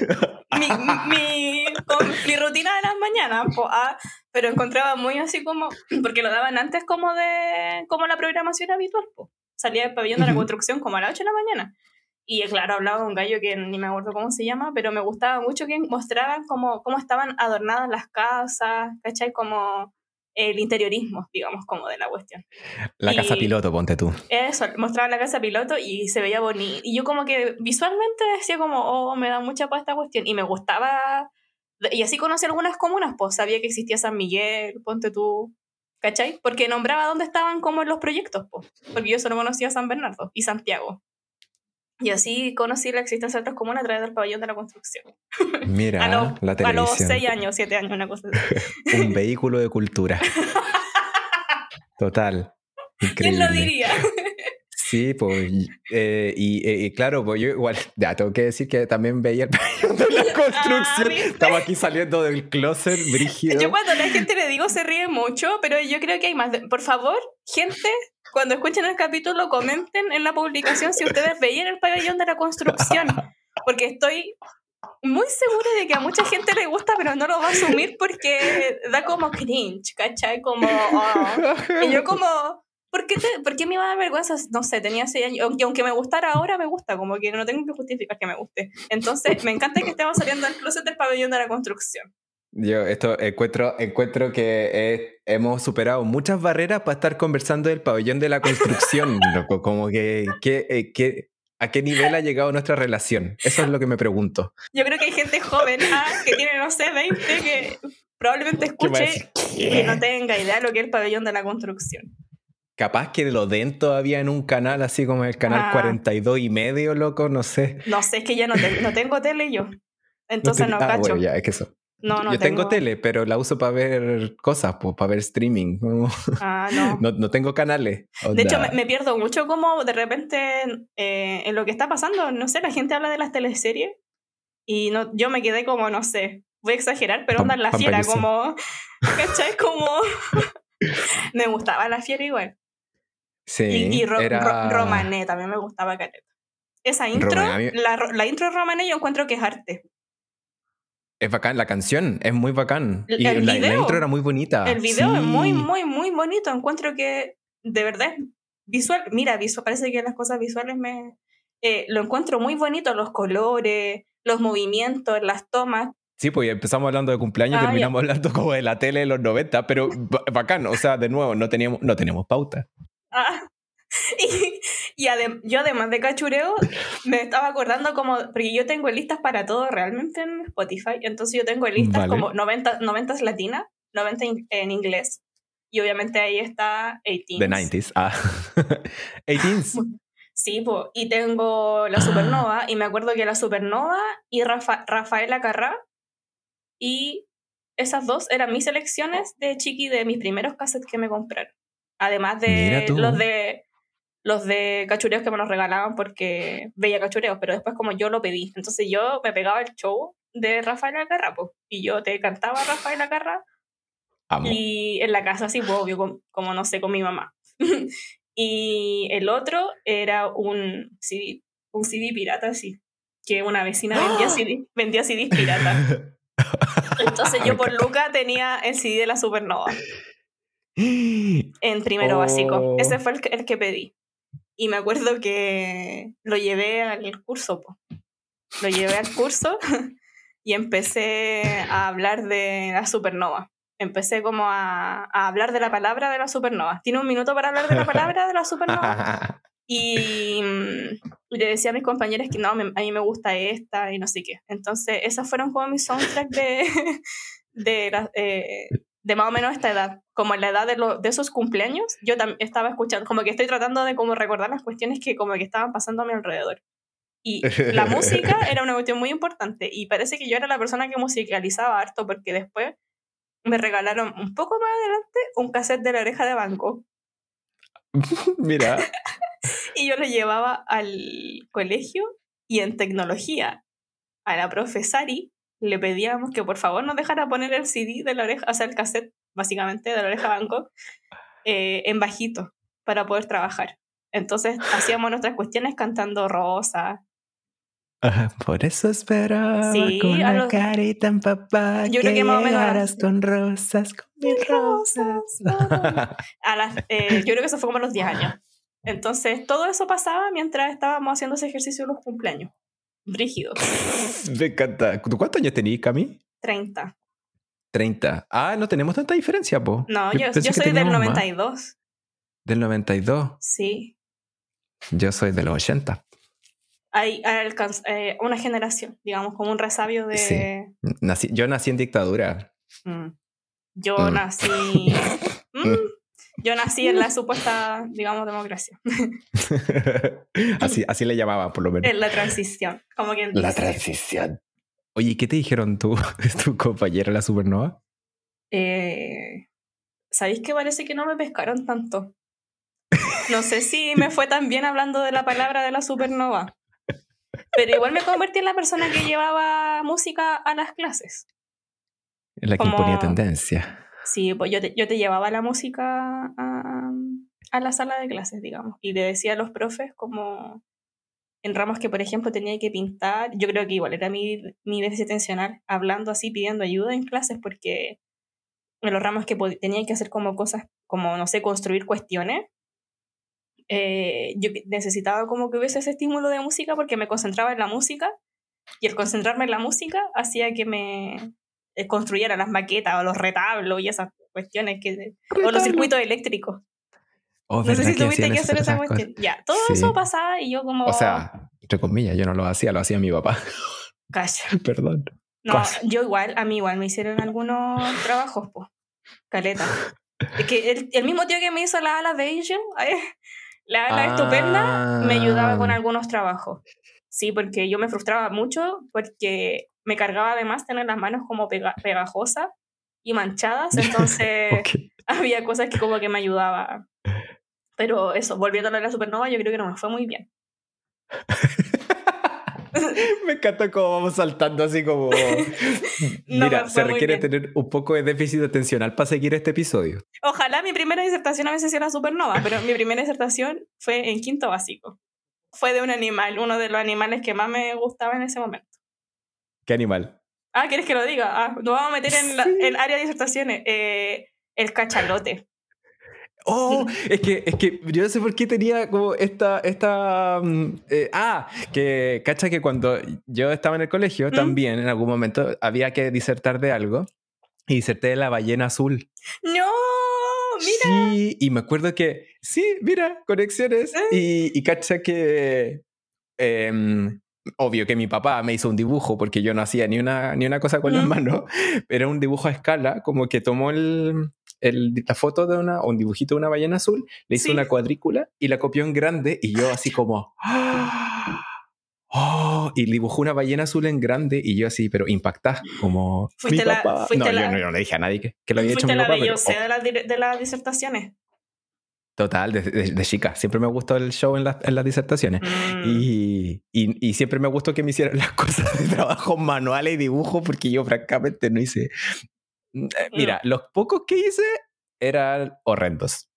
mi, mi, con mi rutina de las mañanas, po, ah, pero encontraba muy así como, porque lo daban antes como de, como la programación habitual, po. salía del pabellón de la construcción como a las 8 de la mañana. Y claro, hablaba un gallo que ni me acuerdo cómo se llama, pero me gustaba mucho que mostraban cómo, cómo estaban adornadas las casas, ¿cachai? Como el interiorismo, digamos, como de la cuestión. La casa piloto, ponte tú. Eso, mostraba la casa piloto y se veía bonito. Y yo como que visualmente decía como, oh, me da mucha para esta cuestión. Y me gustaba... Y así conocí algunas comunas, pues sabía que existía San Miguel, ponte tú, ¿cachai? Porque nombraba dónde estaban como los proyectos, pues. Porque yo solo conocía San Bernardo y Santiago. Y así conocí la existencia de otras comunas a través del pabellón de la construcción. Mira, (laughs) a, los, la a los televisión. 6 años, 7 años, una cosa así. (laughs) Un vehículo de cultura. (laughs) Total. ¿Quién lo Increíble. diría? Sí, pues, y, eh, y, eh, y claro, pues yo igual, ya tengo que decir que también veía el pabellón de la construcción. ¿viste? Estamos aquí saliendo del closet, brígido. Yo cuando la gente le digo se ríe mucho, pero yo creo que hay más. de- Por favor, gente, cuando escuchen el capítulo, comenten en la publicación si ustedes (laughs) veían el pabellón de la construcción. Porque estoy muy segura de que a mucha gente le gusta, pero no lo va a asumir porque da como cringe, ¿cachai? Como. oh. Y yo como. ¿Por qué, te- ¿Por qué me iba a dar vergüenza? No sé, tenía seis años. Aunque, aunque me gustara ahora, me gusta. Como que no tengo que justificar que me guste. Entonces, me encanta que estemos saliendo del closet del pabellón de la construcción. Yo esto encuentro, encuentro que eh, hemos superado muchas barreras para estar conversando del pabellón de la construcción. (laughs) loco. Como que, que, eh, que- ¿a qué nivel ha llegado nuestra relación? Eso es lo que me pregunto. Yo creo que hay gente joven ah, que tiene, no sé, 20, que probablemente ¿Qué va a escuche que no tenga idea de lo que es el pabellón de la construcción. Capaz que lo den todavía en un canal así como el canal Ah. 42 y medio, loco, no sé. No sé, es que ya no, te- no tengo tele yo. Entonces te- no, ah, cacho. bueno, ya, es que eso. No, no Yo tengo tele, pero la uso para ver cosas, pues, para ver streaming. (laughs) No, Ah, no. no, no tengo canales. De hecho, Onda. me, me pierdo mucho como de repente eh, en lo que está pasando. No sé, la gente habla de las teleseries y no, yo me quedé como, no sé, voy a exagerar, pero onda en la fiera, como, (laughs) ¿cachai? Como, (laughs) me gustaba la fiera igual. Sí, Y, y Ro- era... Ro- Romané también me gustaba caleta. Esa intro, Romané, la, la intro de Romané yo encuentro que es arte. Es bacán, la canción es muy bacán. El- Y el la, la video. intro era muy bonita. El video es Sí. muy, muy, muy bonito. Encuentro que de verdad es visual. Mira, visual, parece que las cosas visuales me. eh, lo encuentro muy bonito, los colores, los movimientos, las tomas. Sí, pues ya empezamos hablando de cumpleaños y Ah, ya. terminamos hablando (laughs) como de la tele de los 90, pero ba- bacán, o sea, de nuevo, no teníamos, no teníamos pauta. Ah, (laughs) y y adem- yo además de cachureo, me estaba acordando como, porque yo tengo listas para todo realmente en Spotify, entonces yo tengo listas Vale. como 90, 90 latinas, 90 in- en inglés, y obviamente ahí está 18. De 90s. Ah. (laughs) 18s. Sí, po, y tengo la Supernova, y me acuerdo que la Supernova y Rafa- Rafaela Carrá, y esas dos eran mis selecciones de Chiqui de mis primeros cassettes que me compraron. Además de los de los de cachureos que me los regalaban porque veía cachureos, pero después como yo lo pedí. Entonces yo me pegaba el show de Rafaela Carrá, po, y yo te cantaba Rafaela Carrá Amo. y en la casa, sí, pues, obvio, como no sé, con mi mamá. (laughs) y el otro era un CD, un CD pirata, sí, que una vecina vendía, CD, vendía CDs pirata. (laughs) Entonces yo por Luca tenía el CD de la Supernova (gasps) en primero Oh. básico. Ese fue el que, el que pedí. Y me acuerdo que lo llevé al curso, po. Lo llevé al curso (laughs) y empecé a hablar de la supernova. Empecé como a, a hablar de la palabra de la supernova. ¿Tiene un minuto para hablar de la palabra de la supernova? (laughs) Y, mm, y le decía a mis compañeros que no, me- a mí me gusta esta y no sé qué. Entonces, esas fueron como mis soundtracks de, (laughs) de, la- eh, de más o menos esta edad. Como en la edad de, lo- de esos cumpleaños, yo también estaba escuchando, como que estoy tratando de como recordar las cuestiones que como que estaban pasando a mi alrededor. Y la (laughs) música era una cuestión muy importante y parece que yo era la persona que musicalizaba harto porque después me regalaron un poco más adelante un cassette de la oreja de banco. (laughs) Mira. (laughs) Y yo lo llevaba al colegio y en tecnología a la profesari le pedíamos que por favor nos dejara poner el CD de la oreja, o sea, el cassette básicamente de la oreja Bangkok eh, en bajito para poder trabajar. Entonces hacíamos nuestras cuestiones cantando Rosa. Ajá, Por eso esperaba Sí, con la los- carita en papá Yo creo que más o menos llegaras así. con rosas, con mil rosas. (laughs) A las, eh, yo creo que eso fue como a los 10 años. Entonces todo eso pasaba mientras estábamos haciendo ese ejercicio de los cumpleaños. Brígido. (laughs) Me encanta. ¿Tú cuántos años tenías, Cami? 30. 30. Ah, no tenemos tanta diferencia, po. No, yo, yo soy del 92. ¿Del 92? Sí. Yo soy de los 80. Hay, hay eh, una generación, digamos, como un resabio de... Sí. Nací, yo nací en dictadura. Mm. Yo mm. nací... (laughs) Mm. Yo nací en la supuesta, digamos, democracia. (laughs) así, así le llamaban, por lo menos. En la transición, como quien La transición. Oye, ¿qué te dijeron tú, (laughs) tu compañera la supernova? Eh, ¿Sabéis que parece que no me pescaron tanto? (laughs) No sé si me fue tan bien hablando de la palabra de la supernova. Pero igual me convertí en la persona que llevaba música a las clases. En la que imponía tendencia. Sí, pues yo te, yo te llevaba la música a, a, la sala de clases, digamos. Y le decía a los profes como en ramos que, por ejemplo, tenía que pintar, yo creo que igual era mi, mi déficit atencional, hablando así, pidiendo ayuda en clases, porque en los ramos que tenía que hacer como cosas, como, no sé, construir cuestiones, eh, yo necesitaba como que hubiese ese estímulo de música porque me concentraba en la música y el concentrarme en la música hacía que me eh, construyera las maquetas o los retablos y esas cuestiones que o los circuitos eléctricos. Oh, no sé si tuviste que hacer esa cuestión. Ya, todo eso pasaba y yo como... O sea, entre comillas, yo no lo hacía, lo hacía mi papá. Calla. (laughs) Perdón. No, yo igual, a mí igual me hicieron algunos trabajos, pues. Caleta. Es que el, el, mismo tío que me hizo la ala de Angel, (laughs) la ala estupenda, me ayudaba con ah. algunos trabajos. Sí, porque yo me frustraba mucho porque me cargaba además tener las manos como pegajosas y manchadas, (laughs) entonces (laughs) había cosas que como que me ayudaba. Pero eso, volviendo a la supernova, yo creo que no me fue muy bien. (laughs) Me encanta cómo vamos saltando así como... Mira, se requiere tener un poco de déficit atencional para seguir este episodio. Ojalá mi primera disertación a veces sea supernova, pero mi primera disertación fue en quinto básico. Fue de un animal, uno de los animales que más me gustaba en ese momento. ¿Qué animal? Ah, ¿quieres que lo diga? Ah, nos vamos a meter en el área de disertaciones. Eh, el cachalote. Oh, es que, es que yo no sé por qué tenía como esta, esta, mm, eh, ah, que, cacha que cuando yo estaba en el colegio ¿Mm? también en algún momento había que disertar de algo y diserté de la ballena azul. No, mira. Sí, y me acuerdo que, sí, mira, conexiones. ¿Eh? Y, y cacha que, em, obvio que mi papá me hizo un dibujo porque yo no hacía ni una, ni una cosa con las manos, (laughs) pero era un dibujo a escala, como que tomó el, la foto de una, o un dibujito de una ballena azul, le hizo una cuadrícula y la copió en grande y yo así como... (gasps) ¡Oh! y dibujó una ballena azul en grande y yo así, pero impactada, como mi papá. no, yo no, le dije a nadie que, lo había hecho mi papá. Pero, oh. de, de las disertaciones. Total, de, chica. Siempre me gustó el show en, en las disertaciones. Mm. Y, y, y, siempre me gustó que me hicieran (laughs) las cosas de trabajo manuales y dibujo, porque yo francamente no hice Mm, eh, mira, los pocos que hice eran horrendos.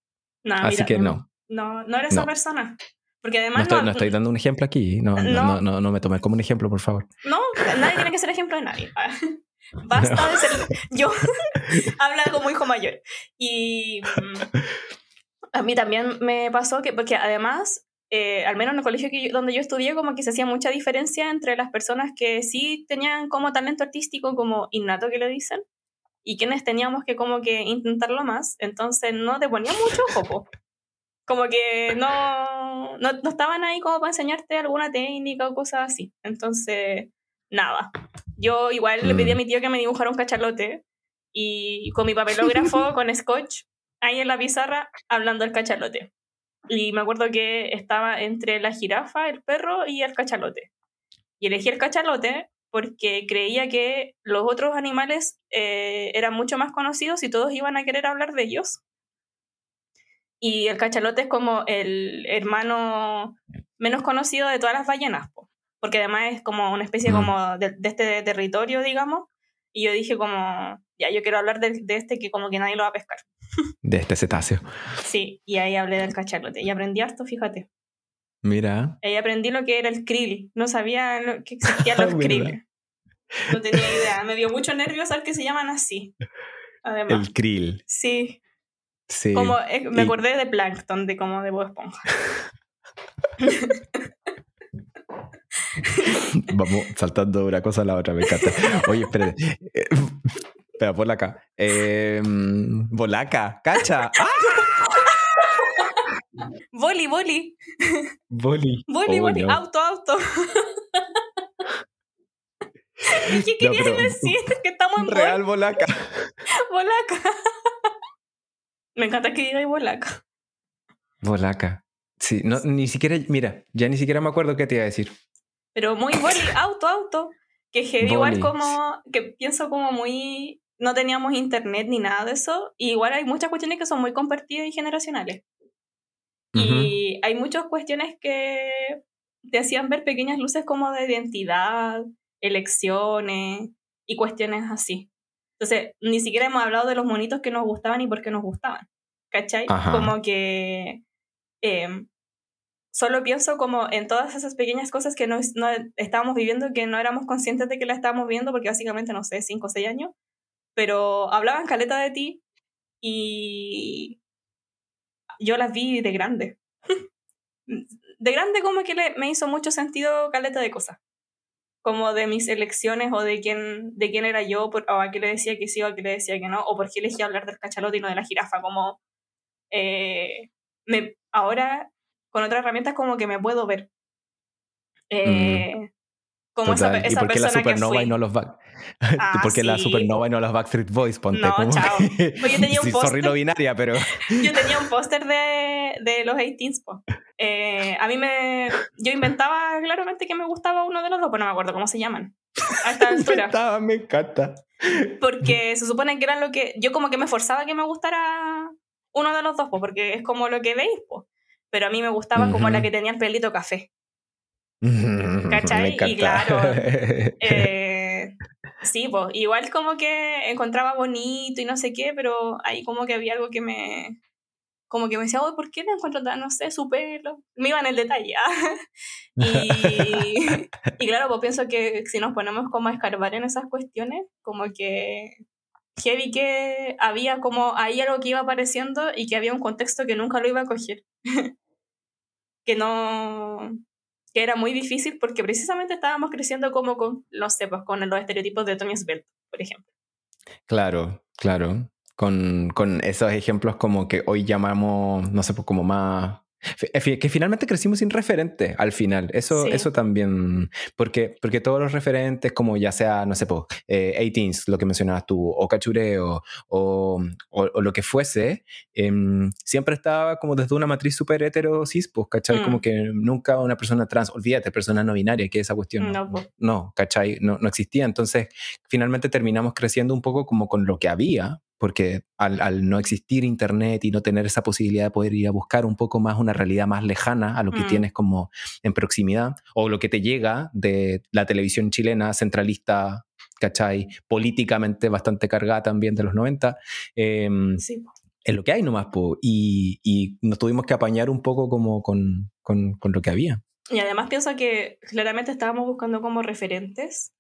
Así que no. No, no eres esa persona. Porque además. No estoy, dando un ejemplo aquí. No, no, no, no, me tomé como un ejemplo, por favor. No, nadie tiene que ser ejemplo de nadie. (laughs) Basta de ser. Yo (laughs) habla como hijo mayor. Y mm, a mí también me pasó que, porque además, eh, al menos en el colegio que donde yo estudié, como que se hacía mucha diferencia entre las personas que sí tenían como talento artístico, como innato que le dicen, y quienes teníamos que como que intentarlo más, entonces no te ponía mucho ojo, como que no, no, no, estaban ahí como para enseñarte alguna técnica o cosas así. Entonces, nada. Yo igual le pedí a mm. mi tío que me dibujara un cachalote y con mi papelógrafo, (laughs) con scotch, ahí en la pizarra, hablando del cachalote. Y me acuerdo que estaba entre la jirafa, el perro y el cachalote. Y elegí el cachalote porque creía que los otros animales eh, eran mucho más conocidos y todos iban a querer hablar de ellos. Y el cachalote es como el hermano menos conocido de todas las ballenas, porque además es como una especie mm. como de, este territorio, digamos. Y yo dije como, ya, yo quiero hablar de, de, este que como que nadie lo va a pescar. (laughs) De este cetáceo. Sí, y ahí hablé del cachalote. Y aprendí harto, fíjate. Mira. Ahí aprendí lo que era el krill. No sabía que existían (laughs) los krill. No tenía idea. Me dio mucho nervio saber que se llaman así. Además. El krill. Sí. Sí. Como, eh, me acordé de Plankton, de como de Bob Esponja. (laughs) Vamos saltando de una cosa a la otra, me encanta. Oye, espérate. (laughs) (laughs) Espera, polaca. Eh, bolaca, cacha. ¡Ah! Boli, boli. Boli. Boli, Oh, boli. no. Auto, auto. ¿Qué No, querías pero- decir? Que estamos en Real bolaca. bol- bolaca. Me encanta que digáis bolaca. Bolaca. Sí, no, ni siquiera, mira, ya ni siquiera me acuerdo qué te iba a decir. Pero muy boli, auto, auto. Que heavy, igual como, que pienso como muy, no teníamos internet ni nada de eso. Y igual hay muchas cuestiones que son muy compartidas y generacionales. Y hay muchas cuestiones que te hacían ver pequeñas luces como de identidad, elecciones y cuestiones así. Entonces, ni siquiera hemos hablado de los monitos que nos gustaban y por qué nos gustaban. ¿Cachai? Ajá. Como que em, solo pienso como en todas esas pequeñas cosas que no, no estábamos viviendo, que no éramos conscientes de que las estábamos viendo, porque básicamente, no sé, 5 o 6 años, pero hablaban caleta de ti y yo las vi de grande. (laughs) De grande como que le, me hizo mucho sentido caleta de cosas. Como de mis elecciones o de quién, de quién era yo, por- o a qué le decía que sí o a qué le decía que no, o por qué elegí hablar del cachalote y no de la jirafa. Como eh, me, ahora con otras herramientas como que me puedo ver. Eh, Como esa, Total. ¿Y esa por qué la persona que supernova fui. y no los back? (laughs) Ah, ¿Por qué la sí, supernova y no los Backstreet Boys? Ponte No, como chao. que- Pues yo tenía (laughs) un Sí, póster. no binaria, pero (laughs) Yo tenía un póster de, de los 18s. po. Eh, a mí me. Yo inventaba claramente que me gustaba uno de los dos, pero no me acuerdo cómo se llaman. A esta (laughs) altura. Me encanta. Porque se supone que era lo que. Yo como que me forzaba que me gustara uno de los dos, po, porque es como lo que veis, po. Pero a mí me gustaba como la que tenía el pelito café. Me ¿Cachai? Y claro, (laughs) Eh, sí, pues igual como que encontraba bonito y no sé qué, pero ahí como que había algo que me. Como que me decía, "Oye, ¿por qué le encuentro tan, no sé, su pelo? Me iba en el detalle. ¿ah? (laughs) y, y claro, pues pienso que si nos ponemos como a escarbar en esas cuestiones, como que heavy que había como ahí algo que iba apareciendo y que había un contexto que nunca lo iba a coger. (laughs) que no que era muy difícil porque precisamente estábamos creciendo como con, no sé, pues con los estereotipos de Tony Svelte, por ejemplo. Claro, claro. Con, con esos ejemplos como que hoy llamamos, no sé, pues como más... fi- Que finalmente crecimos sin referentes al final. Eso, Sí. eso también. Porque, porque todos los referentes, como ya sea, no sé, pues, eh, 18s, lo que mencionabas tú, o cachureo, o, o, o lo que fuese, em, siempre estaba como desde una matriz súper hetero cis, pues, ¿cachai? Mm. Como que nunca una persona trans, olvídate, persona no binaria, que esa cuestión. No, no, ¿cachai? No, no existía. Entonces, finalmente terminamos creciendo un poco como con lo que había, porque al, al no existir internet y no tener esa posibilidad de poder ir a buscar un poco más una realidad más lejana a lo que Mm. tienes como en proximidad, o lo que te llega de la televisión chilena centralista, ¿cachai? Políticamente bastante cargada también de los 90. em, Sí, es lo que hay nomás, po, y, y nos tuvimos que apañar un poco como con, con, con lo que había. Y además pienso que claramente estábamos buscando como referentes,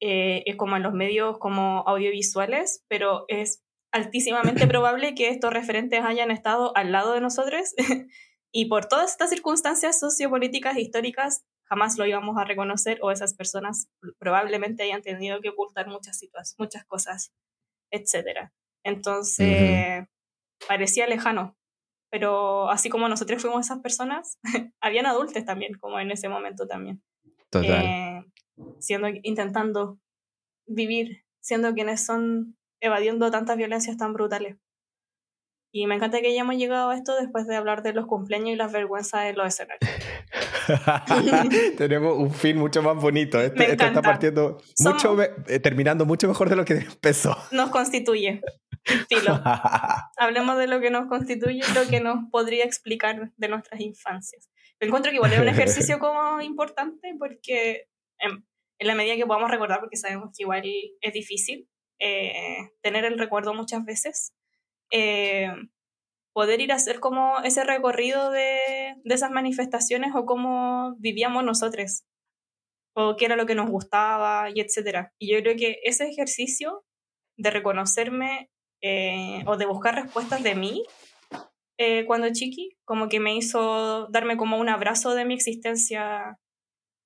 eh, es como en los medios como audiovisuales, pero es altísimamente probable que estos referentes hayan estado al lado de nosotros (laughs) y por todas estas circunstancias sociopolíticas e históricas jamás lo íbamos a reconocer o esas personas probablemente hayan tenido que ocultar muchas situaciones, muchas cosas, etc. Entonces, parecía lejano, pero así como nosotros fuimos esas personas, (laughs) habían adultos también, como en ese momento también, Total. eh, siendo, intentando vivir, siendo quienes son, evadiendo tantas violencias tan brutales. Y me encanta que hayamos llegado a esto después de hablar de los cumpleaños y las vergüenzas de los escenarios. (laughs) Tenemos un fin mucho más bonito. Este, Me este está partiendo Somos- mucho, me- eh, terminando mucho mejor de lo que (laughs) empezó. Nos constituye. Filo. (laughs) Hablemos de lo que nos constituye y lo que nos podría explicar de nuestras infancias. Yo encuentro que igual es un ejercicio como importante porque en, en la medida que podamos recordar, porque sabemos que igual es difícil eh, tener el recuerdo muchas veces, eh, poder ir a hacer como ese recorrido de, de esas manifestaciones o cómo vivíamos nosotros o qué era lo que nos gustaba y etcétera. Y yo creo que ese ejercicio de reconocerme eh, o de buscar respuestas de mí eh, cuando chiqui, como que me hizo darme como un abrazo de mi existencia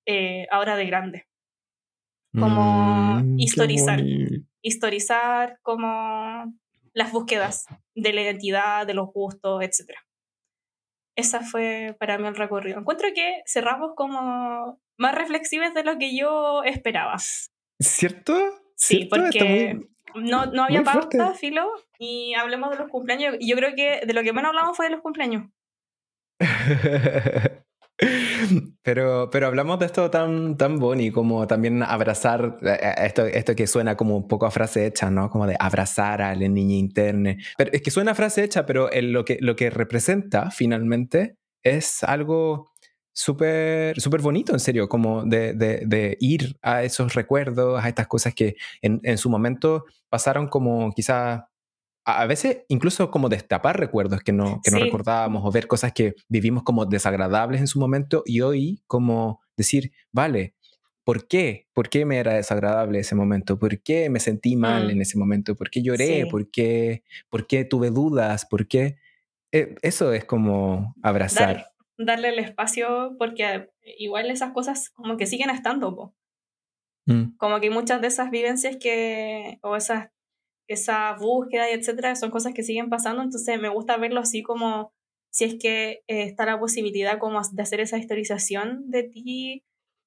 eh, ahora de grande. Como Mm, historizar. Historizar como las búsquedas de la identidad, de los gustos, etc. Esa fue para mí el recorrido. Encuentro que cerramos como más reflexivos de lo que yo esperaba. ¿Cierto? Sí, porque no, no había pauta, filo, y hablemos de los cumpleaños. Yo creo que de lo que menos hablamos fue de los cumpleaños. (laughs) Pero, pero hablamos de esto tan, tan bonito como también abrazar, eh, eh, esto, esto que suena como un poco a frase hecha, ¿no? Como de abrazar al niño interno. Pero es que suena a frase hecha, pero lo, que, lo que representa finalmente es algo súper súper bonito, en serio, como de, de, de, ir a esos recuerdos, a estas cosas que en, en su momento pasaron como quizás a veces incluso como destapar recuerdos que no, que no recordábamos o ver cosas que vivimos como desagradables en su momento y hoy como decir, vale, ¿por qué? ¿Por qué me era desagradable ese momento? ¿Por qué me sentí mal mm. en ese momento? ¿Por qué lloré? ¿Por, qué, ¿Por qué tuve dudas? ¿Por qué? Eh, eso es como abrazar. darle el espacio porque igual esas cosas como que siguen estando. Mm. Como que muchas de esas vivencias que, o esas esa búsqueda y etcétera, son cosas que siguen pasando, entonces me gusta verlo así como si es que eh, está la posibilidad como de hacer esa historización de ti,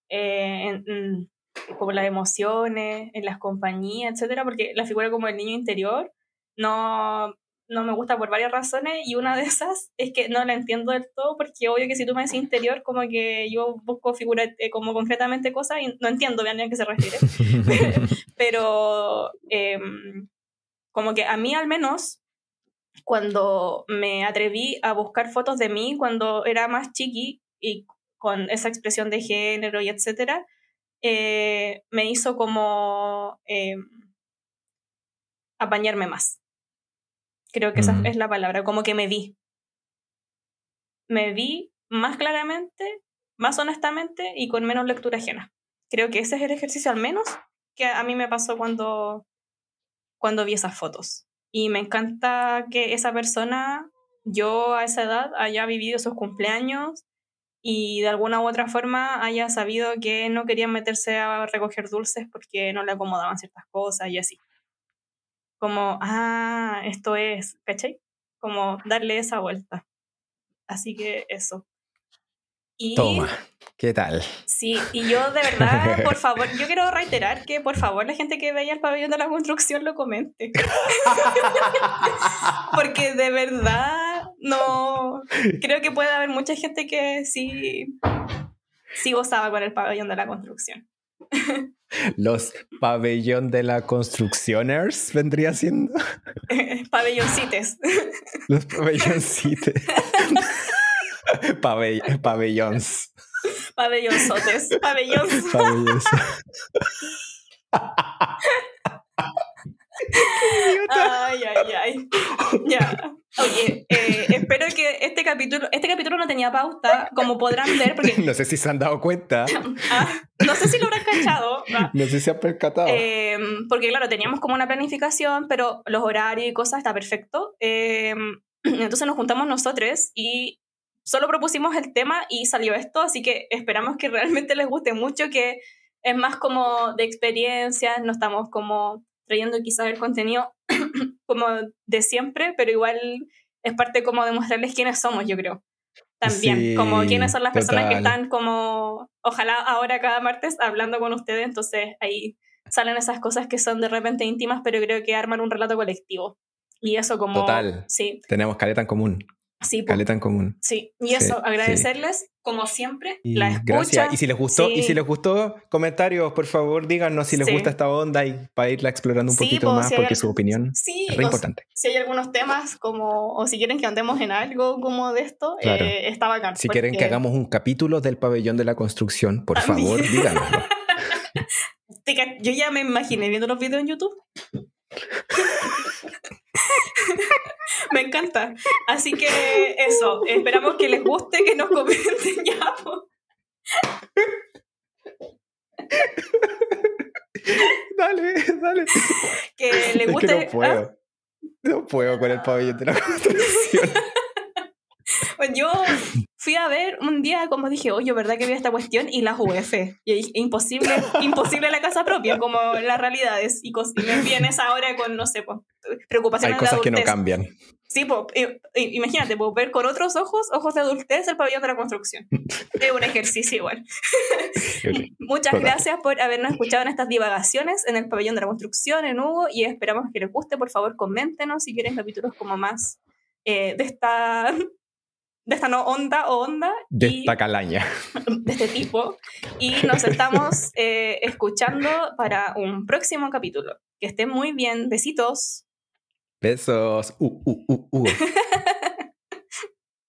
eh, en, como las emociones, en las compañías, etcétera, porque la figura como el niño interior no, no me gusta por varias razones y una de esas es que no la entiendo del todo porque obvio que si tú me dices interior como que yo busco figura eh, como concretamente cosas y no entiendo bien a qué se refiere. (laughs) (laughs) Pero em, como que a mí al menos, cuando me atreví a buscar fotos de mí cuando era más chiqui y con esa expresión de género y etcétera, eh, me hizo como eh, apañarme más. Creo que esa es la palabra, como que me vi. Me vi más claramente, más honestamente y con menos lectura ajena. Creo que ese es el ejercicio al menos que a mí me pasó cuando, cuando vi esas fotos. Y me encanta que esa persona, yo a esa edad, haya vivido esos cumpleaños y de alguna u otra forma haya sabido que no quería meterse a recoger dulces porque no le acomodaban ciertas cosas y así. Como, ah, esto es, ¿cachai? Como darle esa vuelta. Así que eso. Toma, ¿qué tal? Sí, y yo de verdad, por (laughs) favor, yo quiero reiterar que por favor la gente que vaya al pabellón de la construcción lo comente. (laughs) Porque de verdad no creo que puede haber mucha gente que sí, sí gozaba con el pabellón de la construcción. Los pabellón de la construccioners vendría siendo. (laughs) Pabelloncites. Los pabelloncites. (laughs) Pabell pabellones. Pabellonzotes. (laughs) Pabellons. Pabellons. (laughs) ay, ay, ay. Ya. Oye, eh, espero que este capítulo, este capítulo no tenía pauta, como podrán ver, porque... No sé si se han dado cuenta. Ah, no sé si lo habrán cachado. No sé si han percatado. Em, porque claro, teníamos como una planificación, pero los horarios y cosas está perfecto. Em, (clears throat) entonces nos juntamos nosotros y solo propusimos el tema y salió esto, así que esperamos que realmente les guste mucho, que es más como de experiencias, no estamos como trayendo quizás el contenido (coughs) como de siempre, pero igual es parte como de mostrarles quiénes somos, yo creo. También, como quiénes son las personas que están como, ojalá ahora cada martes hablando con ustedes, entonces ahí salen esas cosas que son de repente íntimas, pero creo que arman un relato colectivo. Y eso como... Total. Sí. Tenemos caleta en común. Sí, Caleta en común. Sí, y eso, agradecerles, como siempre, la escucha. Gracias. Y si les gustó, y si les gustó, comentarios, por favor, díganos si les gusta esta onda y para irla explorando un poquito pues, más, porque su opinión es re importante. Si hay algunos temas como, o si quieren que andemos en algo como de esto, eh, está bacán. Si quieren que hagamos un capítulo del pabellón de la construcción, por favor, díganoslo. (laughs) Yo ya me imaginé viendo los videos en YouTube. (laughs) (laughs) Me encanta. Así que eso, esperamos que les guste, que nos comenten ya. dale, dale. Que les guste. no puedo. ¿ah? No puedo con el pabellón de la construcción. (laughs) Pues (laughs) yo fui a ver un día, como dije, oye, ¿verdad que vi esta cuestión? Y la jugué fe. Y imposible, (laughs) imposible la casa propia, como la realidad es. Y, me vienes ahora con, no sé, pues, preocupaciones Hay cosas que no cambian. Sí, pues, imagínate, pues, ver con otros ojos, ojos de adultez, el pabellón de la construcción. (laughs) es un ejercicio igual. Muchas gracias por habernos escuchado en estas divagaciones en el pabellón de la construcción, en Hugo, y esperamos que les guste. Por favor, coméntenos si quieren capítulos como más eh, de esta de esta no onda o onda. De esta calaña. (laughs) De este tipo. Y nos estamos eh, escuchando para un próximo capítulo. Que estén muy bien. Besitos. Besos. Uh, uh, uh, uh. (laughs)